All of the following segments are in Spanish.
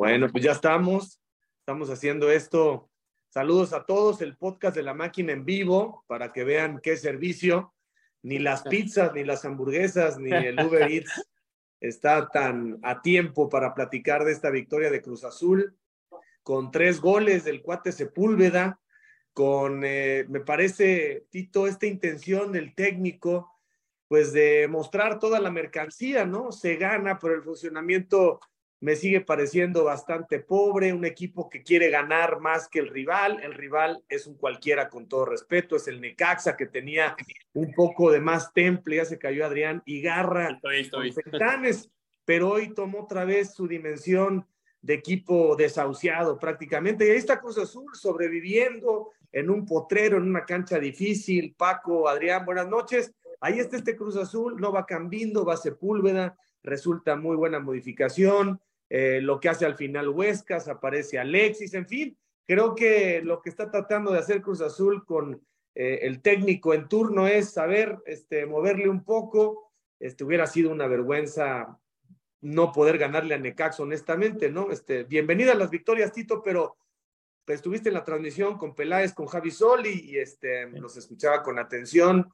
Bueno, pues ya estamos. Estamos haciendo esto. Saludos a todos. El podcast de la máquina en vivo para que vean qué servicio. Ni las pizzas, ni las hamburguesas, ni el Uber Eats está tan a tiempo para platicar de esta victoria de Cruz Azul, con tres goles del cuate Sepúlveda, con, eh, me parece, Tito, esta intención del técnico, pues de mostrar toda la mercancía, ¿no? Se gana, pero el funcionamiento me sigue pareciendo bastante pobre, un equipo que quiere ganar más que el rival, el rival es un cualquiera con todo respeto, es el Necaxa que tenía un poco de más temple, ya se cayó Adrián, y garra estoy, pero hoy tomó otra vez su dimensión de equipo desahuciado prácticamente, y ahí está Cruz Azul sobreviviendo en un potrero, en una cancha difícil, Paco, Adrián, buenas noches, ahí está este Cruz Azul, no va cambiando, va Sepúlveda, resulta muy buena modificación, eh, lo que hace al final Huescas, aparece Alexis, en fin, creo que lo que está tratando de hacer Cruz Azul con eh, el técnico en turno es saber este, moverle un poco, este, hubiera sido una vergüenza no poder ganarle a Necax, honestamente, ¿no? Este, bienvenida a las victorias, Tito, pero pues, estuviste en la transmisión con Peláez, con Javi Soli, y este, los escuchaba con atención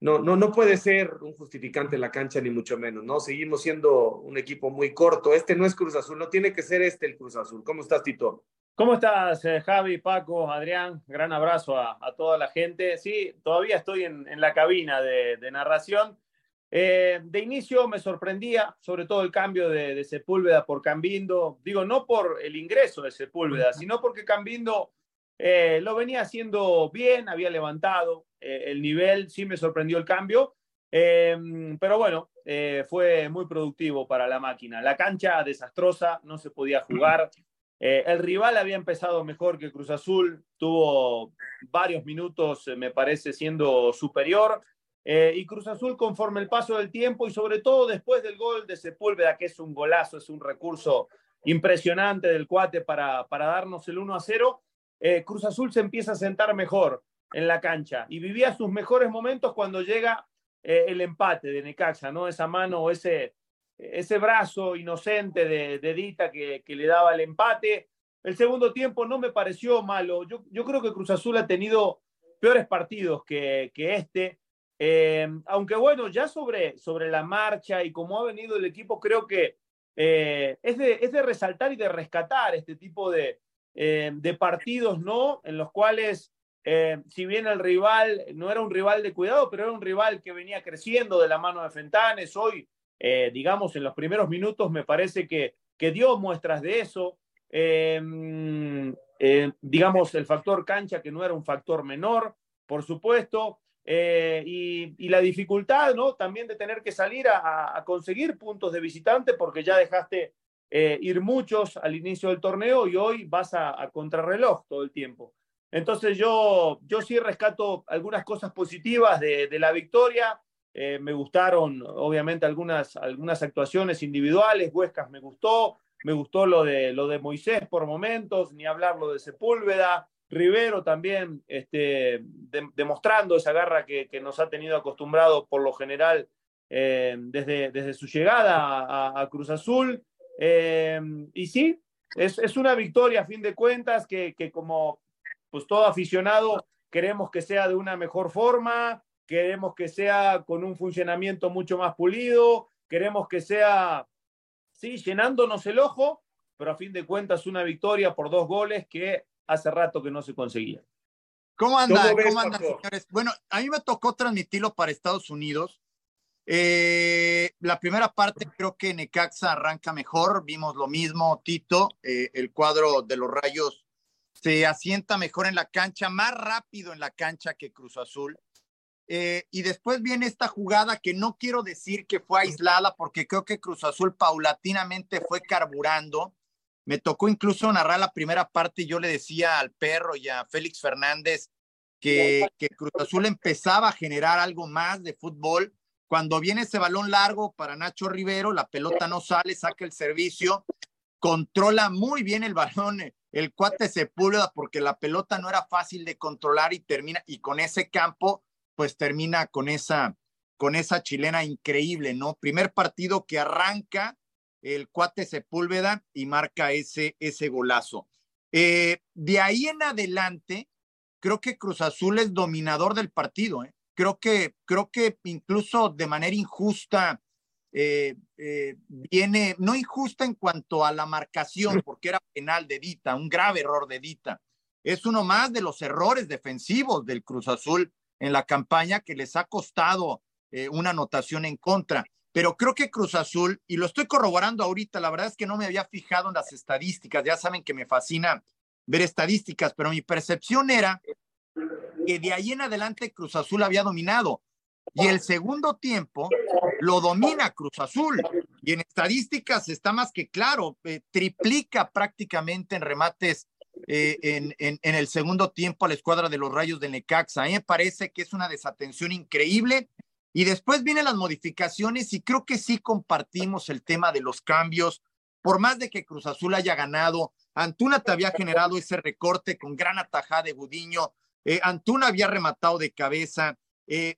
no, no, no puede ser un justificante en la cancha, ni mucho menos, ¿no? Seguimos siendo un equipo muy corto. Este no es Cruz Azul, no tiene que ser este el Cruz Azul. ¿Cómo estás, Tito? ¿Cómo estás, eh, Javi, Paco, Adrián? Gran abrazo a, toda la gente. Sí, todavía estoy en, la cabina de, narración. Eh, de inicio me sorprendía, sobre todo el cambio de, Sepúlveda por Cambindo. Digo, no por el ingreso de Sepúlveda, sino porque Cambindo eh, lo venía haciendo bien, había levantado eh, el nivel, sí me sorprendió el cambio, em, pero bueno, eh, fue muy productivo para la máquina. La cancha desastrosa, no se podía jugar. el rival había empezado mejor que Cruz Azul, tuvo varios minutos, me parece, siendo superior. y Cruz Azul, conforme el paso del tiempo y sobre todo después del gol de Sepúlveda, que es un golazo, es un recurso impresionante del cuate para, para darnos el 1 a 0, eh, Cruz Azul se empieza a sentar mejor en la cancha y vivía sus mejores momentos cuando llega eh, el empate de Necaxa, ¿no? Esa mano o ese, ese brazo inocente de, Dita que, le daba el empate. El segundo tiempo no me pareció malo. Yo, yo creo que Cruz Azul ha tenido peores partidos que, que este. Eh, aunque bueno, ya sobre, sobre la marcha y cómo ha venido el equipo, creo que es, de, es de resaltar y de rescatar este tipo de, eh, de partidos, ¿no? En los cuales, eh, si bien el rival no era un rival de cuidado, pero era un rival que venía creciendo de la mano de Fentanes. Hoy, eh, digamos, en los primeros minutos me parece que, que dio muestras de eso. digamos, el factor cancha, que no era un factor menor, por supuesto. y, la dificultad, ¿no? También de tener que salir a conseguir puntos de visitante porque ya dejaste eh, ir muchos al inicio del torneo y hoy vas a, contrarreloj todo el tiempo. Entonces yo, yo sí rescato algunas cosas positivas de, la victoria. Eh, me gustaron, obviamente, algunas, algunas actuaciones individuales. Huescas me gustó. Me gustó lo de, lo de Moisés por momentos, ni hablar lo de Sepúlveda. Rivero también este, demostrando esa garra que, nos ha tenido acostumbrado por lo general eh, desde, desde su llegada a Cruz Azul. Eh, y sí, es, es, una victoria a fin de cuentas que, que, como pues todo aficionado queremos que sea de una mejor forma, queremos que sea con un funcionamiento mucho más pulido, queremos que sea, sí, llenándonos el ojo, pero a fin de cuentas una victoria por dos goles que hace rato que no se conseguía. ¿Cómo andan, ¿Cómo andan señores? Bueno, a mí me tocó transmitirlo para Estados Unidos eh, la primera parte creo que Necaxa arranca mejor, vimos lo mismo, Tito, eh, el cuadro de los rayos se asienta mejor en la cancha, más rápido en la cancha que Cruz Azul. Eh, y después viene esta jugada que no quiero decir que fue aislada porque creo que Cruz Azul paulatinamente fue carburando. Me tocó incluso narrar la primera parte y yo le decía al perro y a Félix Fernández que, que Cruz Azul empezaba a generar algo más de fútbol cuando viene ese balón largo para Nacho Rivero, la pelota no sale, saca el servicio, controla muy bien el balón, el cuate se pulga porque la pelota no era fácil de controlar y termina, y con ese campo, pues termina con esa, con esa chilena increíble, ¿no? Primer partido que arranca el cuate Sepúlveda y marca ese, ese golazo. Eh, de ahí en adelante, creo que Cruz Azul es dominador del partido. ¿eh? Creo, que, creo que incluso de manera injusta eh, viene, no injusta en cuanto a la marcación, porque era penal de Dita, un grave error de Dita. Es uno más de los errores defensivos del Cruz Azul en la campaña que les ha costado una anotación en contra. Pero creo que Cruz Azul, y lo estoy corroborando ahorita, la verdad es que no me había fijado en las estadísticas, ya saben que me fascina ver estadísticas, pero mi percepción era que de ahí en adelante Cruz Azul había dominado. Y el segundo tiempo lo domina Cruz Azul. Y en estadísticas está más que claro, eh, triplica prácticamente en remates eh, en, el segundo tiempo a la escuadra de los Rayos de Necaxa. A me parece que es una desatención increíble y después vienen las modificaciones y creo que sí compartimos el tema de los cambios. Por más de que Cruz Azul haya ganado, Antuna te había generado ese recorte con gran atajada de Gudiño. Eh, Antuna había rematado de cabeza. Eh,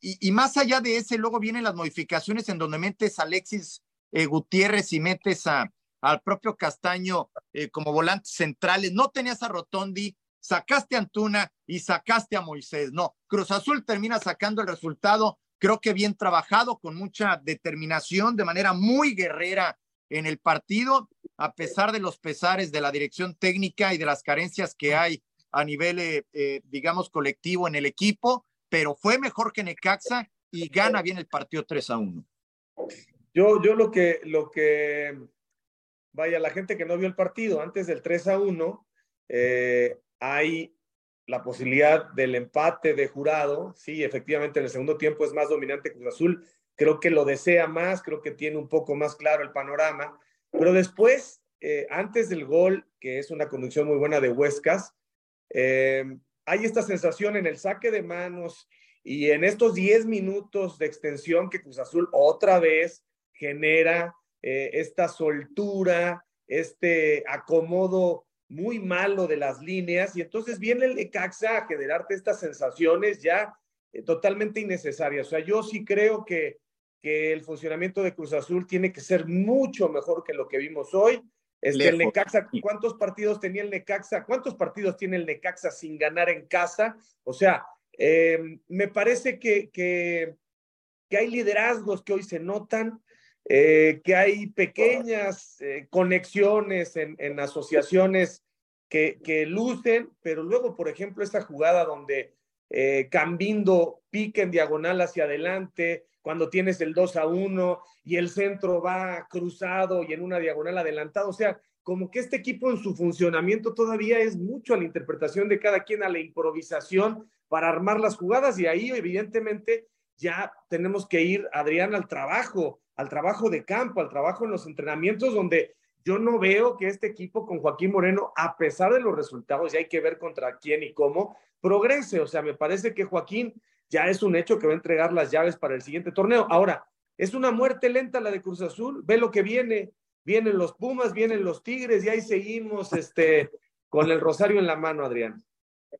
y, más allá de ese, luego vienen las modificaciones en donde metes a Alexis eh, Gutiérrez y metes al propio Castaño como volantes centrales. No tenías a Rotondi, sacaste a Antuna y sacaste a Moisés. No, Cruz Azul termina sacando el resultado creo que bien trabajado, con mucha determinación, de manera muy guerrera en el partido, a pesar de los pesares de la dirección técnica y de las carencias que hay a nivel, eh, eh, digamos, colectivo en el equipo, pero fue mejor que Necaxa y gana bien el partido 3 a 1. Yo, yo lo que, lo que, vaya, la gente que no vio el partido antes del 3 a 1, eh, hay la posibilidad del empate de jurado. Sí, efectivamente, en el segundo tiempo es más dominante Cruz Azul. Creo que lo desea más, creo que tiene un poco más claro el panorama. Pero después, eh, antes del gol, que es una conducción muy buena de Huescas, eh, hay esta sensación en el saque de manos y en estos 10 minutos de extensión que Cruz Azul otra vez genera eh, esta soltura, este acomodo muy malo de las líneas y entonces viene el Necaxa a generarte estas sensaciones ya eh, totalmente innecesarias. O sea, yo sí creo que, que el funcionamiento de Cruz Azul tiene que ser mucho mejor que lo que vimos hoy. Este, el Necaxa, ¿cuántos partidos tenía el Necaxa? ¿Cuántos partidos tiene el Necaxa sin ganar en casa? O sea, em, me parece que, que, que hay liderazgos que hoy se notan, eh, que hay pequeñas eh, conexiones en, en asociaciones que, que, lucen, pero luego, por ejemplo, esta jugada donde eh, Cambindo pica en diagonal hacia adelante, cuando tienes el 2 a 1 y el centro va cruzado y en una diagonal adelantado, o sea, como que este equipo en su funcionamiento todavía es mucho a la interpretación de cada quien, a la improvisación para armar las jugadas y ahí evidentemente ya tenemos que ir, Adrián, al trabajo al trabajo de campo, al trabajo en los entrenamientos, donde yo no veo que este equipo con Joaquín Moreno, a pesar de los resultados, ya hay que ver contra quién y cómo, progrese. O sea, me parece que Joaquín ya es un hecho que va a entregar las llaves para el siguiente torneo. Ahora, es una muerte lenta la de Cruz Azul, ve lo que viene, vienen los Pumas, vienen los Tigres y ahí seguimos este, con el rosario en la mano, Adrián.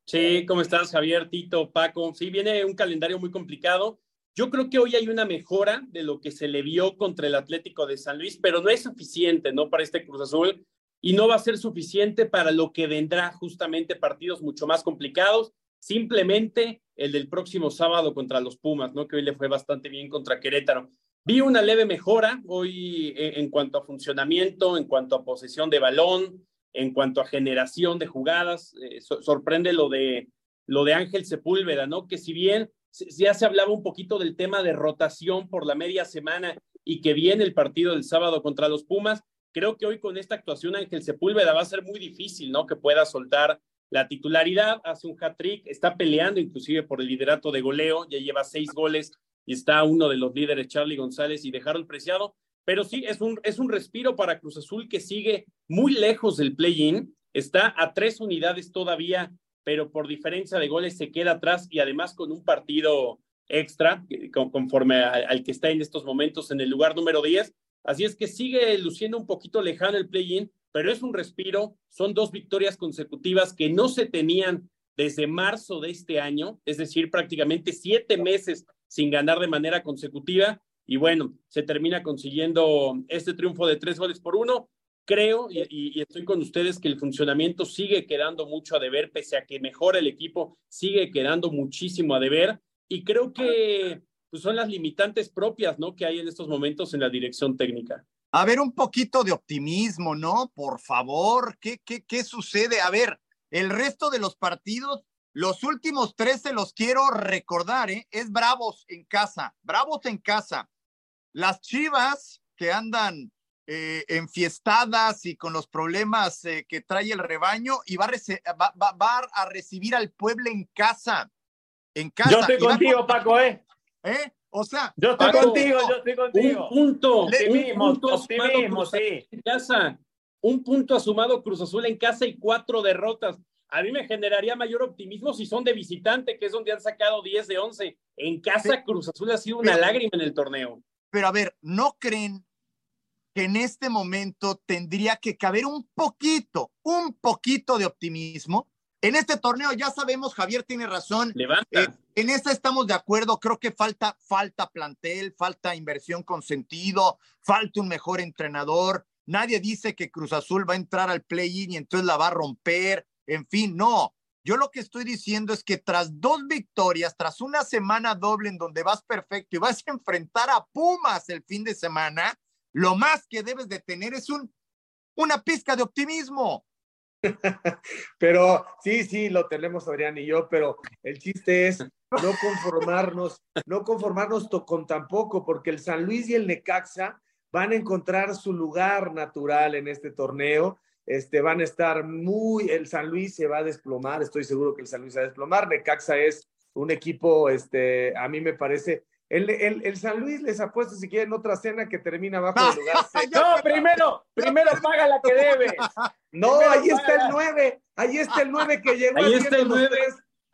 Sí, ¿cómo estás, Javier, Tito, Paco? Sí, viene un calendario muy complicado yo creo que hoy hay una mejora de lo que se le vio contra el Atlético de San Luis, pero no es suficiente, ¿no? Para este Cruz Azul y no va a ser suficiente para lo que vendrá justamente partidos mucho más complicados. Simplemente el del próximo sábado contra los Pumas, ¿no? Que hoy le fue bastante bien contra Querétaro. Vi una leve mejora hoy en, cuanto a funcionamiento, en cuanto a posesión de balón, en cuanto a generación de jugadas. Eh, sorprende lo de, lo de Ángel Sepúlveda, ¿no? Que si bien ya se hablaba un poquito del tema de rotación por la media semana y que viene el partido del sábado contra los Pumas. Creo que hoy con esta actuación Ángel Sepúlveda va a ser muy difícil, ¿no? Que pueda soltar la titularidad, hace un hat-trick, está peleando inclusive por el liderato de goleo, ya lleva seis goles y está uno de los líderes, Charlie González y de Harold Preciado. Pero sí, es un, es un respiro para Cruz Azul que sigue muy lejos del play-in, está a tres unidades todavía pero por diferencia de goles se queda atrás y además con un partido extra conforme al que está en estos momentos en el lugar número 10. Así es que sigue luciendo un poquito lejano el play-in, pero es un respiro. Son dos victorias consecutivas que no se tenían desde marzo de este año, es decir, prácticamente siete meses sin ganar de manera consecutiva. y bueno, se termina consiguiendo este triunfo de tres goles por uno. Creo y, estoy con ustedes que el funcionamiento sigue quedando mucho a deber, pese a que mejora el equipo, sigue quedando muchísimo a deber. Y creo que pues, son las limitantes propias ¿no? que hay en estos momentos en la dirección técnica. A ver, un poquito de optimismo, ¿no? Por favor, ¿qué, qué, qué sucede? A ver, el resto de los partidos, los últimos tres se los quiero recordar, ¿eh? Es Bravos en casa, Bravos en casa. Las Chivas que andan eh, enfiestadas y con los problemas eh, que trae el rebaño y va a, a recibir al pueblo en casa. En casa. Yo estoy contigo, Paco, ¿eh? ¿eh? O sea, yo estoy contigo, yo estoy contigo. Un punto, optimismo, un punto optimismo, sí. En casa, un punto asumado Cruz Azul en casa y cuatro derrotas. A mí me generaría mayor optimismo si son de visitante, que es donde han sacado 10 de 11. En casa, Cruz Azul ha sido una lágrima en el torneo. Pero a ver, ¿no creen que en este momento tendría que caber un poquito, un poquito de optimismo? En este torneo ya sabemos, Javier tiene razón. Levanta. Eh, en esta estamos de acuerdo. Creo que falta, falta plantel, falta inversión con sentido, falta un mejor entrenador. Nadie dice que Cruz Azul va a entrar al play-in y entonces la va a romper. En fin, no. Yo lo que estoy diciendo es que tras dos victorias, tras una semana doble en donde vas perfecto y vas a enfrentar a Pumas el fin de semana, lo más que debes de tener es un, una pizca de optimismo. pero sí, sí, lo tenemos Adrián y yo, pero el chiste es no conformarnos, no conformarnos con tan poco, porque el San Luis y el Necaxa van a encontrar su lugar natural en este torneo este, van a estar muy, el San Luis se va a desplomar, estoy seguro que el San Luis se va a desplomar, Necaxa es un equipo, este, a mí me parece, el, el, el San Luis les apuesto si quieren otra cena que termina abajo del lugar. no, primero, primero paga la que debes. No, ahí está el 9, ahí está el 9 que llegó ahí está el 9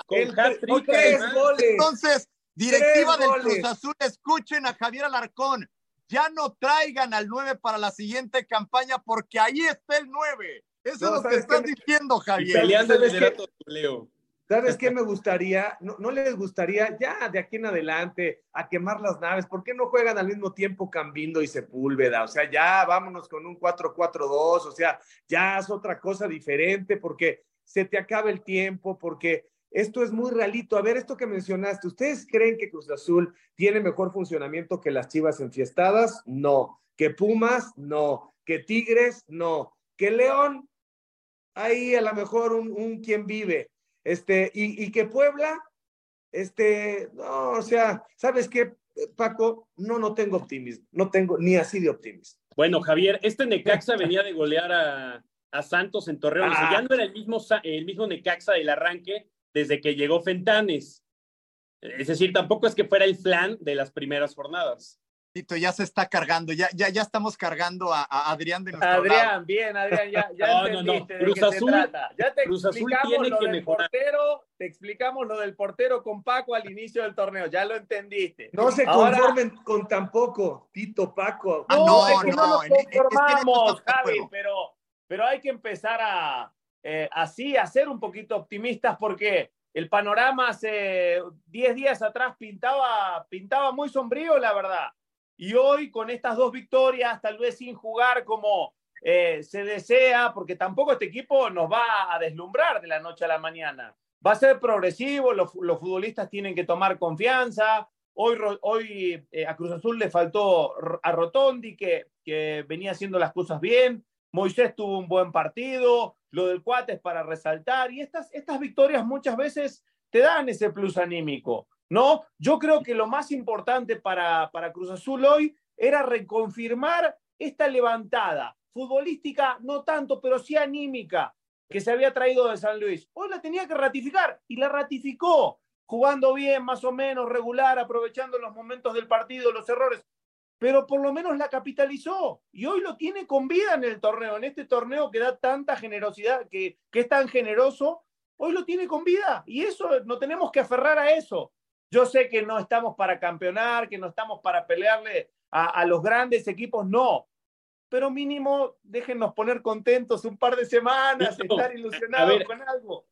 con tres goles. Entonces, directiva del Cruz Azul, escuchen a Javier Alarcón ya no traigan al 9 para la siguiente campaña porque ahí está el 9. Eso es lo que estás diciendo, Javier. ¿Sabes qué me gustaría? No, no, les gustaría ya de aquí en adelante a quemar las naves. ¿Por qué no juegan al mismo tiempo Cambindo y Sepúlveda? O sea, ya vámonos con un 4-4-2. O sea, ya es otra cosa diferente porque se te acaba el tiempo, porque esto es muy realito. A ver, esto que mencionaste, ¿ustedes creen que Cruz Azul tiene mejor funcionamiento que las Chivas enfiestadas? No. ¿Que Pumas? No. ¿Que Tigres? No. ¿Que León? Ahí a lo mejor un, quien vive. Este, y, y que Puebla, este, no, o sea, ¿sabes qué, Paco? No, no tengo optimismo, no tengo ni así de optimismo. Bueno, Javier, este Necaxa venía de golear a, Santos en Torreón. ya ah. no era el mismo, el mismo Necaxa del arranque, desde que llegó Fentanes. Es decir, tampoco es que fuera el flan de las primeras jornadas. Tito, ya se está cargando, ya, ya, ya estamos cargando a, Adrián de nuestro Adrián, bien, Adrián, ya, ya no, entendiste no, no. Cruz Azul, Ya te Cruz Azul tiene lo que del portero, te explicamos lo del portero con Paco al inicio del torneo, ya lo entendiste. No se conformen con tan poco, Tito, Paco. Ah, no, es que no, nos conformamos, Javi, pero, pero hay que empezar a, eh, así a ser un poquito optimistas porque el panorama hace 10 días atrás pintaba, pintaba muy sombrío, la verdad. Y hoy con estas dos victorias, tal vez sin jugar como eh, se desea, porque tampoco este equipo nos va a deslumbrar de la noche a la mañana. Va a ser progresivo, los, futbolistas tienen que tomar confianza. Hoy, hoy eh, a Cruz Azul le faltó a Rotondi, que, que venía haciendo las cosas bien. Moisés tuvo un buen partido, lo del cuate es para resaltar y estas, estas victorias muchas veces te dan ese plus anímico, ¿no? Yo creo que lo más importante para, para Cruz Azul hoy era reconfirmar esta levantada futbolística, no tanto, pero sí anímica que se había traído de San Luis. Hoy la tenía que ratificar y la ratificó, jugando bien, más o menos regular, aprovechando los momentos del partido, los errores pero por lo menos la capitalizó y hoy lo tiene con vida en el torneo, en este torneo que da tanta generosidad, que, que es tan generoso, hoy lo tiene con vida y eso no tenemos que aferrar a eso. Yo sé que no estamos para campeonar, que no estamos para pelearle a, los grandes equipos, no, pero mínimo déjennos poner contentos un par de semanas, estar ilusionados con algo.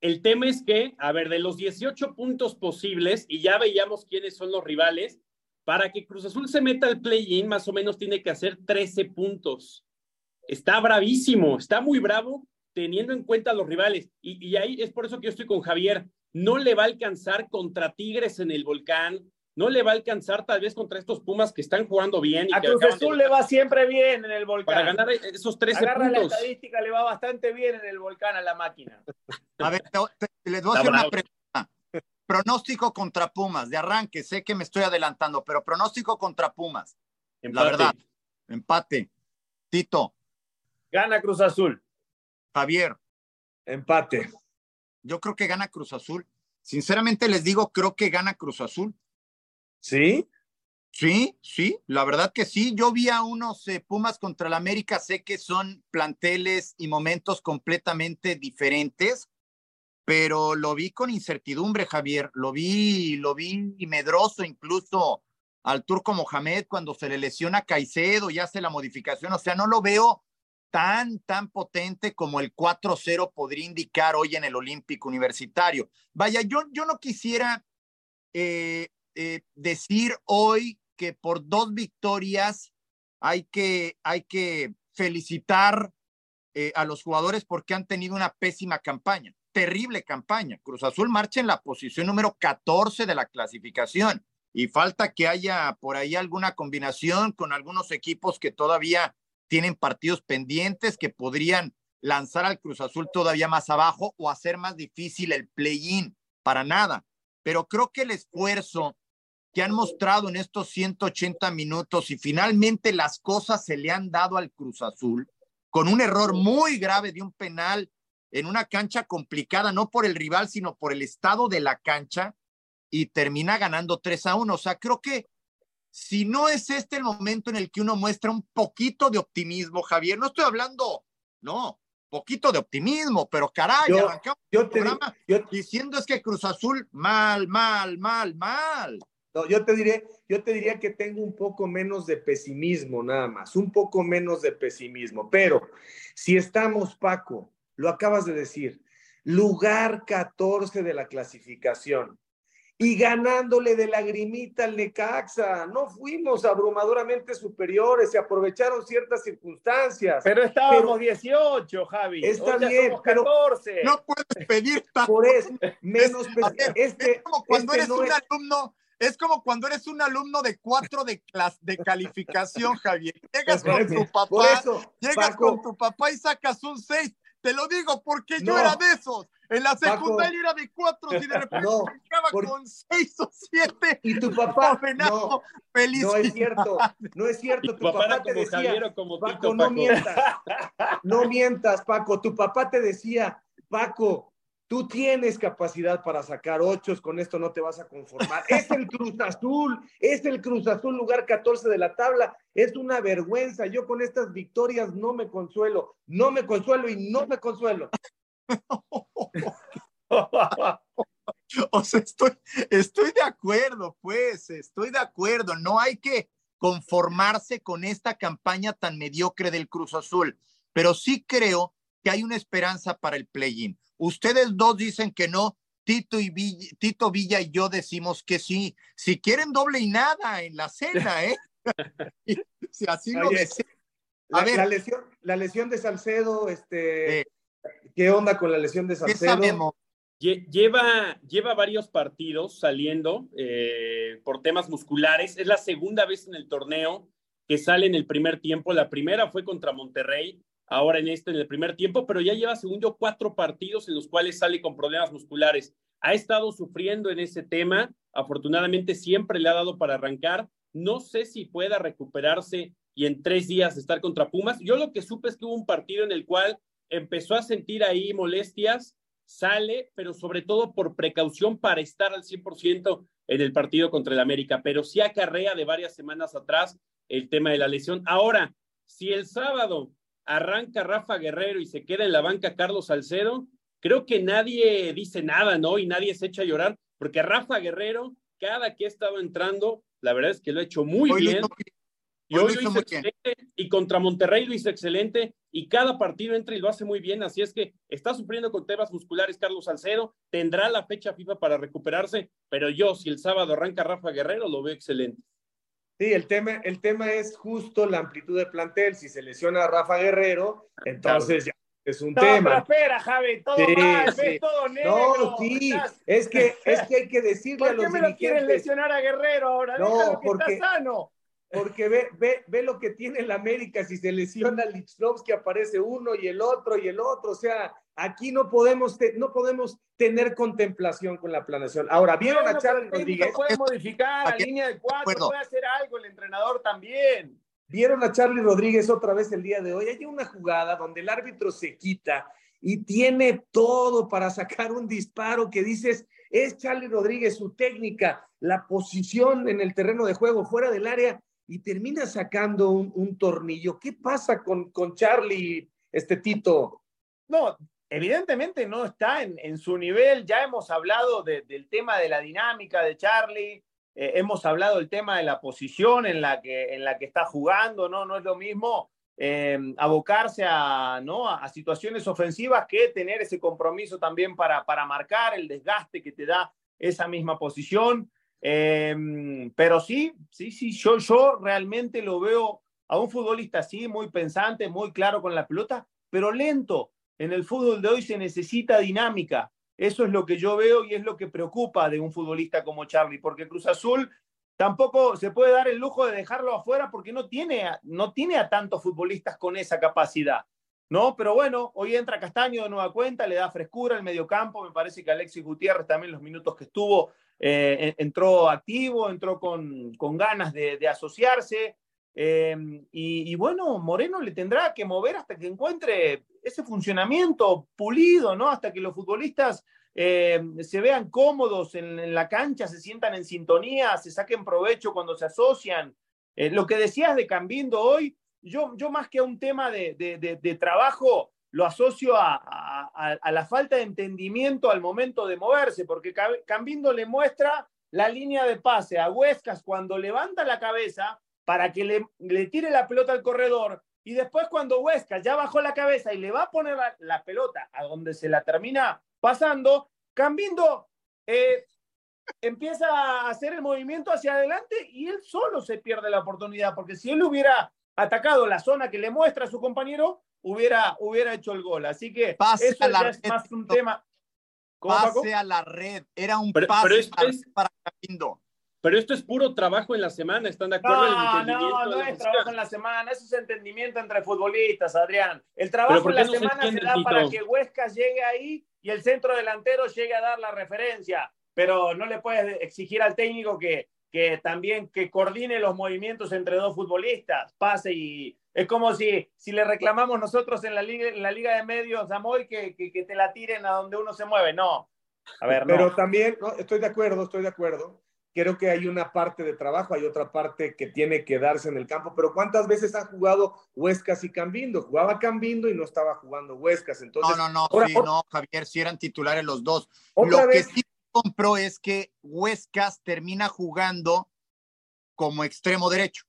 El tema es que, a ver, de los 18 puntos posibles, y ya veíamos quiénes son los rivales, para que Cruz Azul se meta al play-in, más o menos tiene que hacer 13 puntos. Está bravísimo, está muy bravo teniendo en cuenta a los rivales. Y, y ahí es por eso que yo estoy con Javier. No le va a alcanzar contra Tigres en el volcán, no le va a alcanzar tal vez contra estos Pumas que están jugando bien. Y a Cruz Azul le va siempre bien en el volcán. Para ganar esos 13 Agarra la estadística, le va bastante bien en el volcán a la máquina. A ver, les voy a hacer una pregunta. Pronóstico contra Pumas, de arranque, sé que me estoy adelantando, pero pronóstico contra Pumas. La verdad, empate. Tito. Gana Cruz Azul. Javier. Empate. Yo creo que gana Cruz Azul. Sinceramente les digo, creo que gana Cruz Azul. ¿Sí? Sí, sí, la verdad que sí. Yo vi a unos eh, Pumas contra el América, sé que son planteles y momentos completamente diferentes, pero lo vi con incertidumbre, Javier. Lo vi, lo vi medroso incluso al turco Mohamed cuando se le lesiona Caicedo y hace la modificación. O sea, no lo veo tan, tan potente como el 4-0 podría indicar hoy en el Olímpico Universitario. Vaya, yo, yo no quisiera eh, eh, decir hoy que por dos victorias hay que, hay que felicitar eh, a los jugadores porque han tenido una pésima campaña, terrible campaña. Cruz Azul marcha en la posición número 14 de la clasificación y falta que haya por ahí alguna combinación con algunos equipos que todavía tienen partidos pendientes que podrían lanzar al Cruz Azul todavía más abajo o hacer más difícil el play-in. Para nada. Pero creo que el esfuerzo que han mostrado en estos 180 minutos y finalmente las cosas se le han dado al Cruz Azul con un error muy grave de un penal en una cancha complicada, no por el rival, sino por el estado de la cancha y termina ganando 3 a 1. O sea, creo que si no es este el momento en el que uno muestra un poquito de optimismo, Javier, no estoy hablando, no, poquito de optimismo, pero caray, yo, arrancamos yo te, yo, diciendo es que Cruz Azul mal, mal, mal, mal. No, yo te diré, yo te diría que tengo un poco menos de pesimismo nada más, un poco menos de pesimismo, pero si estamos, Paco, lo acabas de decir, lugar 14 de la clasificación y ganándole de lagrimita al Necaxa, no fuimos abrumadoramente superiores, se aprovecharon ciertas circunstancias. Pero estábamos 18, Javi. Está bien, pero 14. no puedes pedir Por eso, menos es, este, es como cuando este eres no un es... alumno es como cuando eres un alumno de cuatro de, clase, de calificación, Javier. Llegas con tu papá, eso, llegas Paco, con tu papá y sacas un seis. Te lo digo porque no, yo era de esos. En la secundaria Paco, era de cuatro y de repente no, acaba por... con seis o siete. Y tu papá, no, feliz. No es cierto, no es cierto. Tu papá, papá te decía, Javier, como Paco, Tito, no mientas, no mientas, Paco. Tu papá te decía, Paco, Tú tienes capacidad para sacar ochos, con esto no te vas a conformar. Es el Cruz Azul, es el Cruz Azul, lugar 14 de la tabla. Es una vergüenza. Yo con estas victorias no me consuelo, no me consuelo y no me consuelo. o sea, estoy, estoy de acuerdo, pues, estoy de acuerdo. No hay que conformarse con esta campaña tan mediocre del Cruz Azul, pero sí creo que hay una esperanza para el play-in. Ustedes dos dicen que no, Tito, y Villa, Tito Villa y yo decimos que sí. Si quieren doble y nada en la cena, ¿eh? si así lo desean. A la, ver. La lesión, la lesión de Salcedo, este, ¿qué onda con la lesión de Salcedo? Lleva, lleva varios partidos saliendo eh, por temas musculares. Es la segunda vez en el torneo que sale en el primer tiempo. La primera fue contra Monterrey ahora en este, en el primer tiempo, pero ya lleva, según cuatro partidos en los cuales sale con problemas musculares. Ha estado sufriendo en ese tema, afortunadamente siempre le ha dado para arrancar. No sé si pueda recuperarse y en tres días estar contra Pumas. Yo lo que supe es que hubo un partido en el cual empezó a sentir ahí molestias, sale, pero sobre todo por precaución para estar al 100% en el partido contra el América, pero sí acarrea de varias semanas atrás el tema de la lesión. Ahora, si el sábado arranca Rafa Guerrero y se queda en la banca Carlos Salcedo, creo que nadie dice nada, ¿no? Y nadie se echa a llorar, porque Rafa Guerrero, cada que ha estado entrando, la verdad es que lo ha hecho muy hoy bien. Lo y hoy, hoy lo hizo, hizo excelente, y contra Monterrey lo hizo excelente, y cada partido entra y lo hace muy bien, así es que está sufriendo con temas musculares Carlos Salcedo, tendrá la fecha FIFA para recuperarse, pero yo, si el sábado arranca Rafa Guerrero, lo veo excelente. Sí, el tema, el tema es justo la amplitud de plantel. Si se lesiona a Rafa Guerrero, entonces ya es un tema. Pero espera, Javi, todo mal, ves todo negro. No, sí, es que, es que hay que decirle a los ¿Por qué me lo quieren lesionar a Guerrero ahora? No, porque, está sano. Porque ve, ve, ve lo que tiene el América, si se lesiona que aparece uno y el otro y el otro, o sea, aquí no podemos, no podemos tener contemplación con la planeación. Ahora, ¿vieron a Charlie Rodríguez? Puede modificar a línea de cuatro, puede hacer algo el entrenador también. Vieron a Charlie Rodríguez otra vez el día de hoy. Hay una jugada donde el árbitro se quita y tiene todo para sacar un disparo que dices, es Charlie Rodríguez, su técnica, la posición en el terreno de juego, fuera del área, y termina sacando un, tornillo. ¿Qué pasa con, con Charlie, este Tito? No, evidentemente no está en, su nivel. Ya hemos hablado del tema de la dinámica de Charlie, eh, hemos hablado del tema de la posición en la que, está jugando, ¿no? No es lo mismo eh, abocarse a, situaciones ofensivas que tener ese compromiso también para, para marcar el desgaste que te da esa misma posición. Eh, pero sí, sí, sí, yo, yo realmente lo veo a un futbolista así, muy pensante, muy claro con la pelota, pero lento en el fútbol de hoy se necesita dinámica. Eso es lo que yo veo y es lo que preocupa de un futbolista como Charlie, porque Cruz Azul tampoco se puede dar el lujo de dejarlo afuera porque no tiene, no tiene a tantos futbolistas con esa capacidad. ¿no? Pero bueno, hoy entra Castaño de nueva cuenta, le da frescura al mediocampo. Me parece que Alexis Gutiérrez también los minutos que estuvo eh, entró activo, entró con, con ganas de, de asociarse. Em, y, bueno, Moreno le tendrá que mover hasta que encuentre ese funcionamiento pulido, ¿no? Hasta que los futbolistas em, se vean cómodos en, la cancha, se sientan en sintonía, se saquen provecho cuando se asocian. Eh, lo que decías de Cambindo hoy, yo, yo más que a un tema de, de, trabajo, lo asocio a, a, a, la falta de entendimiento al momento de moverse, porque Cambindo le muestra la línea de pase a Huescas cuando levanta la cabeza para que le, le tire la pelota al corredor y después cuando Huesca ya bajó la cabeza y le va a poner la, pelota a donde se la termina pasando, Cambindo eh, empieza a hacer el movimiento hacia adelante y él solo se pierde la oportunidad, porque si él hubiera atacado la zona que le muestra a su compañero, hubiera, hubiera hecho el gol. Así que eso ya es más un tema. Pase a la red, era un pase para Cambindo. Pero esto es puro trabajo en la semana, ¿están de acuerdo? No, no, no es trabajo en la semana, eso es entendimiento entre futbolistas, Adrián. El trabajo en la semana se, da para que Huescas llegue ahí y el centro delantero llegue a dar la referencia, pero no le puedes exigir al técnico que, que también que coordine los movimientos entre dos futbolistas, pase y... Es como si, si le reclamamos nosotros en la liga, en la liga de medios a Moy que, que, que te la tiren a donde uno se mueve, no. A ver, Pero también, no, estoy de acuerdo, estoy de acuerdo creo que hay una parte de trabajo, hay otra parte que tiene que darse en el campo, pero ¿cuántas veces han jugado Huescas y Cambindo? Jugaba Cambindo y no estaba jugando Huescas, entonces... No, no, no, sí, no, Javier, si eran titulares los dos. Lo que sí compró es que Huescas termina jugando como extremo derecho.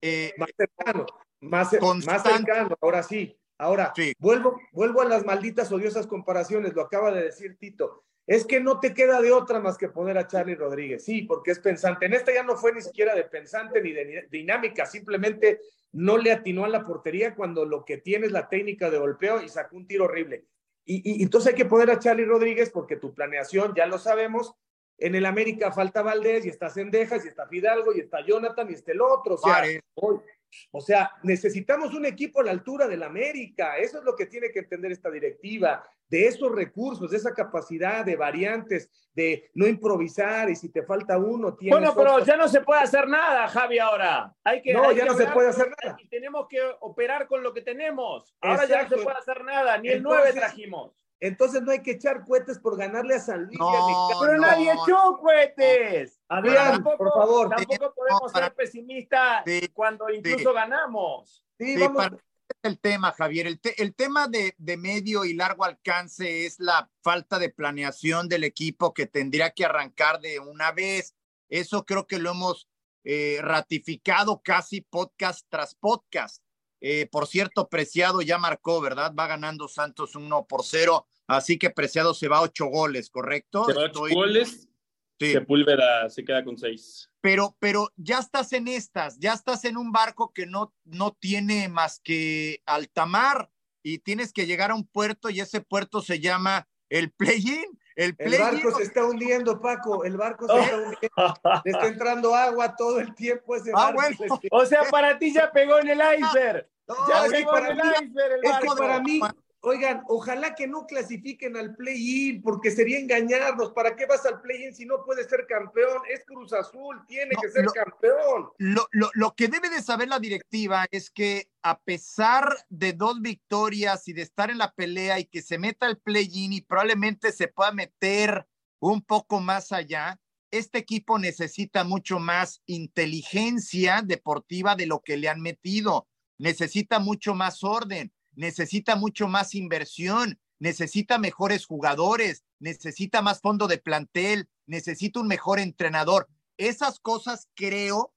Eh, más cercano, más, más cercano, ahora sí. Ahora, Vuelvo, vuelvo a las malditas odiosas comparaciones, lo acaba de decir Tito es que no te queda de otra más que poner a Charlie Rodríguez. Sí, porque es pensante. En esta ya no fue ni siquiera de pensante ni de dinámica, simplemente no le atinó a la portería cuando lo que tiene es la técnica de golpeo y sacó un tiro horrible. Y, entonces hay que poner a Charlie Rodríguez porque tu planeación, ya lo sabemos, en el América falta Valdés y está Cendejas y está Fidalgo y está Jonathan y está el otro. O sea, o sea, necesitamos un equipo a la altura del América. Eso es lo que tiene que entender esta directiva, de esos recursos, de esa capacidad de variantes, de no improvisar y si te falta uno, tienes Bueno, pero ya no se puede hacer nada, Javi, ahora. Hay que, no, ya no se puede hacer nada. Y tenemos que operar con lo que tenemos. Ahora ya no se puede hacer nada, ni el 9 trajimos. Entonces no hay que echar cohetes por ganarle a San Luis. pero nadie echó cohetes. Adrián, por favor. Tampoco podemos ser pesimistas cuando incluso ganamos. Sí, vamos. el tema, Javier. El, el tema de, de, medio y largo alcance es la falta de planeación del equipo que tendría que arrancar de una vez. Eso creo que lo hemos eh, ratificado casi podcast tras podcast. Eh, por cierto, Preciado ya marcó, ¿verdad? Va ganando Santos 1 por 0, así que Preciado se va a 8 goles, ¿correcto? Se va 8 goles. Sepúlveda se queda con seis. Pero, pero ya estás en estas, ya estás en un barco que no, no tiene más que altamar y tienes que llegar a un puerto y ese puerto se llama el play-in. El, play barco se está hundiendo, Paco. El barco se está hundiendo. Le está entrando agua todo el tiempo ese ah, Bueno. O sea, para ti ya pegó en el iceberg. Ya en el iceberg el barco. Es para mí, Oigan, ojalá que no clasifiquen al play-in, porque sería engañarnos. ¿Para qué vas al play-in si no puedes ser campeón? Es Cruz Azul, tiene que ser campeón. Lo, lo, que debe de saber la directiva es que a pesar de dos victorias y de estar en la pelea y que se meta al play-in y probablemente se pueda meter un poco más allá, este equipo necesita mucho más inteligencia deportiva de lo que le han metido. Necesita mucho más orden necesita mucho más inversión, necesita mejores jugadores, necesita más fondo de plantel, necesita un mejor entrenador. Esas cosas creo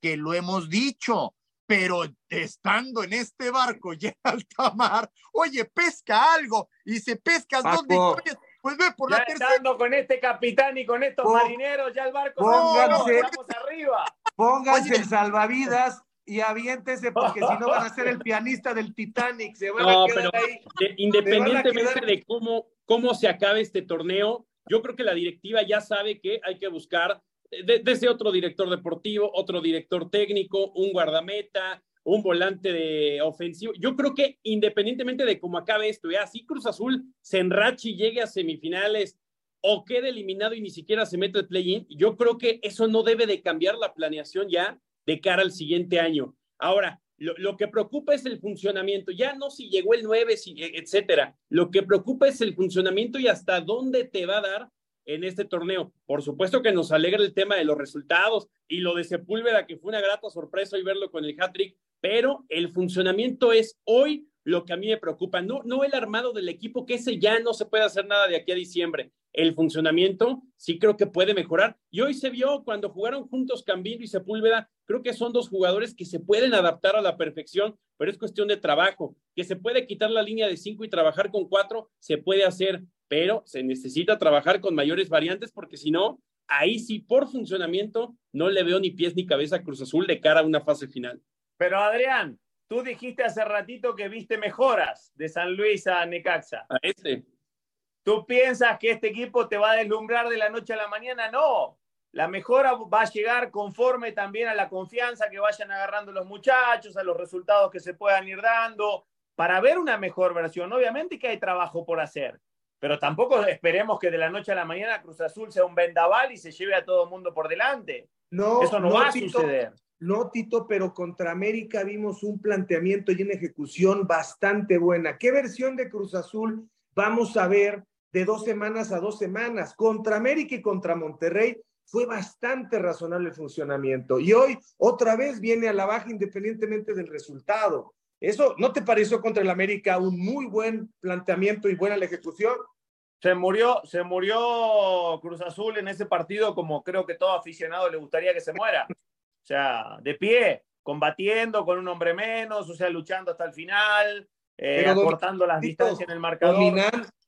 que lo hemos dicho, pero estando en este barco ya alta mar, oye, pesca algo y se pescas dos victorias, pues ve por la tercera. con este capitán y con estos marineros, ya el barco pónganse, arriba. Pónganse el salvavidas y aviéntese porque si no van a ser el pianista del Titanic, se van a quedar ahí. independientemente de cómo, cómo se acabe este torneo, yo creo que la directiva ya sabe que hay que buscar desde otro director deportivo, otro director técnico, un guardameta, un volante de ofensivo. Yo creo que independientemente de cómo acabe esto, ya si Cruz Azul se enrache y llegue a semifinales o quede eliminado y ni siquiera se mete el play-in, yo creo que eso no debe de cambiar la planeación ya de cara al siguiente año. Ahora, lo, que preocupa es el funcionamiento, ya no si llegó el 9, si, e, etcétera. Lo que preocupa es el funcionamiento y hasta dónde te va a dar en este torneo. Por supuesto que nos alegra el tema de los resultados y lo de Sepúlveda, que fue una grata sorpresa y verlo con el hat-trick, pero el funcionamiento es hoy lo que a mí me preocupa, no, no el armado del equipo, que ese ya no se puede hacer nada de aquí a diciembre. El funcionamiento sí creo que puede mejorar. Y hoy se vio cuando jugaron juntos Cambillo y Sepúlveda, creo que son dos jugadores que se pueden adaptar a la perfección, pero es cuestión de trabajo. Que se puede quitar la línea de cinco y trabajar con cuatro, se puede hacer, pero se necesita trabajar con mayores variantes porque si no, ahí sí por funcionamiento no le veo ni pies ni cabeza a Cruz Azul de cara a una fase final. Pero Adrián, Tú dijiste hace ratito que viste mejoras de San Luis a Necaxa. A este. ¿Tú piensas que este equipo te va a deslumbrar de la noche a la mañana? No. La mejora va a llegar conforme también a la confianza que vayan agarrando los muchachos, a los resultados que se puedan ir dando, para ver una mejor versión. Obviamente que hay trabajo por hacer, pero tampoco esperemos que de la noche a la mañana Cruz Azul sea un vendaval y se lleve a todo el mundo por delante. No, eso no, va a suceder. No, Tito, pero contra América vimos un planteamiento y una ejecución bastante buena. ¿Qué versión de Cruz Azul vamos a ver de dos semanas a dos semanas? Contra América y contra Monterrey fue bastante razonable el funcionamiento. Y hoy otra vez viene a la baja independientemente del resultado. ¿Eso no te pareció contra el América un muy buen planteamiento y buena la ejecución? Se murió, se murió Cruz Azul en ese partido como creo que todo aficionado le gustaría que se muera. O sea, de pie, combatiendo con un hombre menos, o sea, luchando hasta el final, eh, acortando las distancias en el marcador.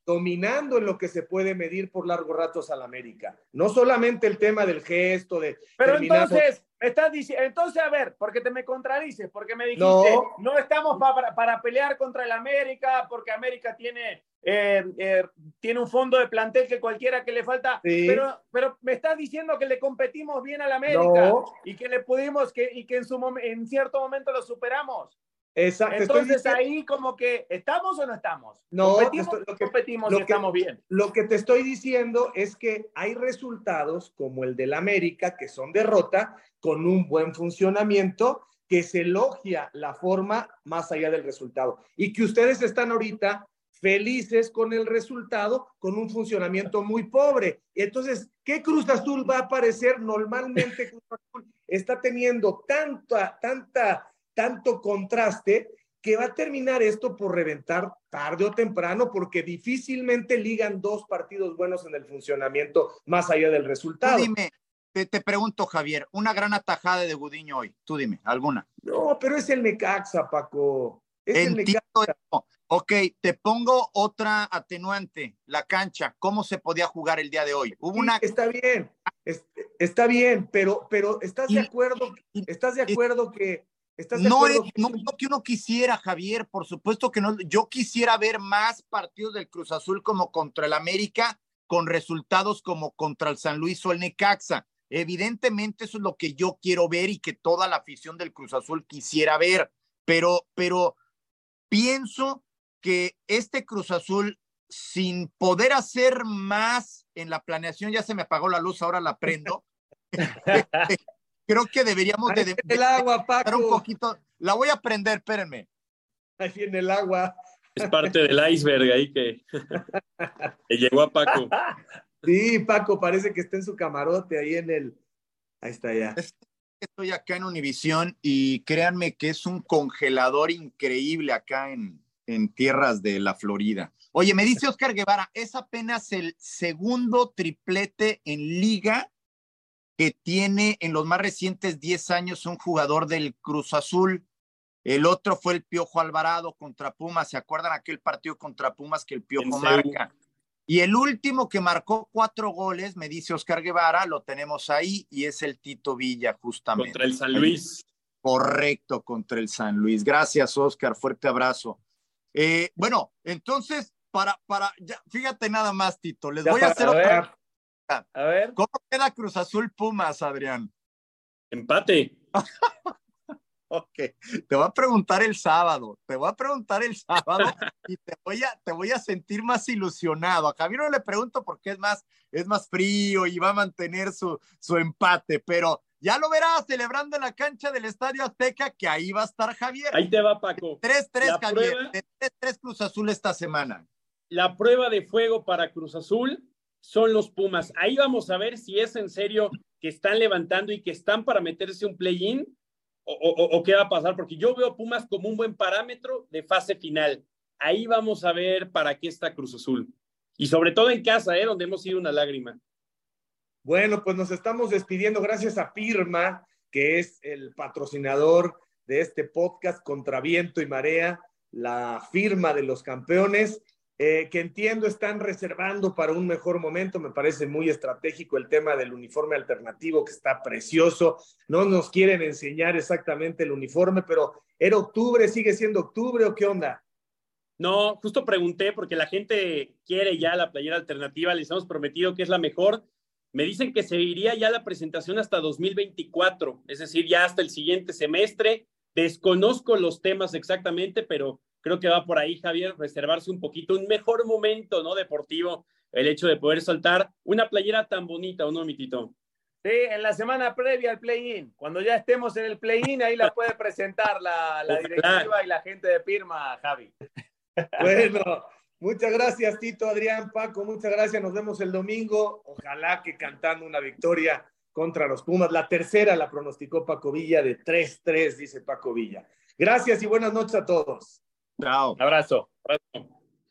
Dominando en lo que se puede medir por largos ratos al América. No solamente el tema del gesto, de. Pero entonces, me estás diciendo, entonces, a ver, porque te me contradices, porque me dijiste, no, estamos para, para pelear contra el América, porque América tiene eh, eh, tiene un fondo de plantel que cualquiera que le falta, pero, pero me estás diciendo que le competimos bien al América y que le pudimos que, y que en, su en cierto momento lo superamos. Exacto. Entonces ahí como que estamos o no estamos. No, competimos, lo que, competimos lo estamos bien. Lo que te estoy diciendo es que hay resultados como el del América que son derrota con un buen funcionamiento que se elogia la forma más allá del resultado y que ustedes están ahorita felices con el resultado, con un funcionamiento muy pobre. Entonces, ¿qué Cruz Azul va a aparecer? Normalmente Cruz Azul está teniendo tanta, tanta, tanto contraste que va a terminar esto por reventar tarde o temprano, porque difícilmente ligan dos partidos buenos en el funcionamiento más allá del resultado. dime, te, pregunto, Javier, una gran atajada de Gudiño hoy, tú dime, alguna. No, pero es el Necaxa, Paco. Es el Necaxa Ok, te pongo otra atenuante, la cancha. ¿Cómo se podía jugar el día de hoy? Hubo una... Está bien, está bien, pero, pero ¿estás de acuerdo? ¿Estás de acuerdo que... ¿estás de no, es, no lo que uno quisiera, Javier, por supuesto que no. Yo quisiera ver más partidos del Cruz Azul como contra el América, con resultados como contra el San Luis o el Necaxa. Evidentemente eso es lo que yo quiero ver y que toda la afición del Cruz Azul quisiera ver, pero, pero pienso que este Cruz Azul, sin poder hacer más en la planeación, ya se me apagó la luz, ahora la prendo. Creo que deberíamos de, el agua, Paco. un poquito. La voy a prender, espérenme. Ahí viene el agua. Es parte del iceberg ahí que, que llegó a Paco. Sí, Paco, parece que está en su camarote ahí en el. Ahí está ya. Estoy acá en Univisión y créanme que es un congelador increíble acá en, en tierras de la Florida. Oye, me dice Oscar Guevara, es apenas el segundo triplete en liga que tiene en los más recientes 10 años un jugador del Cruz Azul. El otro fue el Piojo Alvarado contra Pumas. ¿Se acuerdan aquel partido contra Pumas que el Piojo marca? Y el último que marcó cuatro goles, me dice Oscar Guevara, lo tenemos ahí y es el Tito Villa, justamente. Contra el San Luis. Correcto, contra el San Luis. Gracias, Oscar. Fuerte abrazo. Eh, bueno, entonces, para, para, ya, fíjate nada más, Tito, les voy a hacer otra. A ver. ¿Cómo queda Cruz Azul Pumas, Adrián? Empate. ok, te voy a preguntar el sábado, te voy a preguntar el sábado y te voy a, te voy a sentir más ilusionado. A Javier no le pregunto porque es más, es más frío y va a mantener su, su empate, pero ya lo verás celebrando en la cancha del Estadio Azteca, que ahí va a estar Javier. Ahí te va, Paco. 3-3, Javier. 3-3 Cruz Azul esta semana. La prueba de fuego para Cruz Azul son los Pumas. Ahí vamos a ver si es en serio que están levantando y que están para meterse un play-in o, qué va a pasar, porque yo veo Pumas como un buen parámetro de fase final. Ahí vamos a ver para qué está Cruz Azul. Y sobre todo en casa, ¿eh? donde hemos sido una lágrima. Bueno, pues nos estamos despidiendo gracias a Firma, que es el patrocinador de este podcast Contra Viento y Marea, la firma de los campeones, eh, que entiendo están reservando para un mejor momento. Me parece muy estratégico el tema del uniforme alternativo, que está precioso. No nos quieren enseñar exactamente el uniforme, pero ¿era octubre? ¿Sigue siendo octubre o qué onda? No, justo pregunté porque la gente quiere ya la playera alternativa, les hemos prometido que es la mejor me dicen que se iría ya la presentación hasta 2024, es decir, ya hasta el siguiente semestre. Desconozco los temas exactamente, pero creo que va por ahí, Javier, reservarse un poquito, un mejor momento, ¿no? Deportivo, el hecho de poder saltar una playera tan bonita, ¿o no, mitito? Sí, en la semana previa al play-in. Cuando ya estemos en el play-in, ahí la puede presentar la, la directiva y la gente de Pirma, Javi. Bueno, Muchas gracias, Tito, Adrián, Paco, muchas gracias. Nos vemos el domingo. Ojalá que cantando una victoria contra los Pumas. La tercera la pronosticó Paco Villa de 3-3, dice Paco Villa. Gracias y buenas noches a todos. Chao. Abrazo. Abrazo.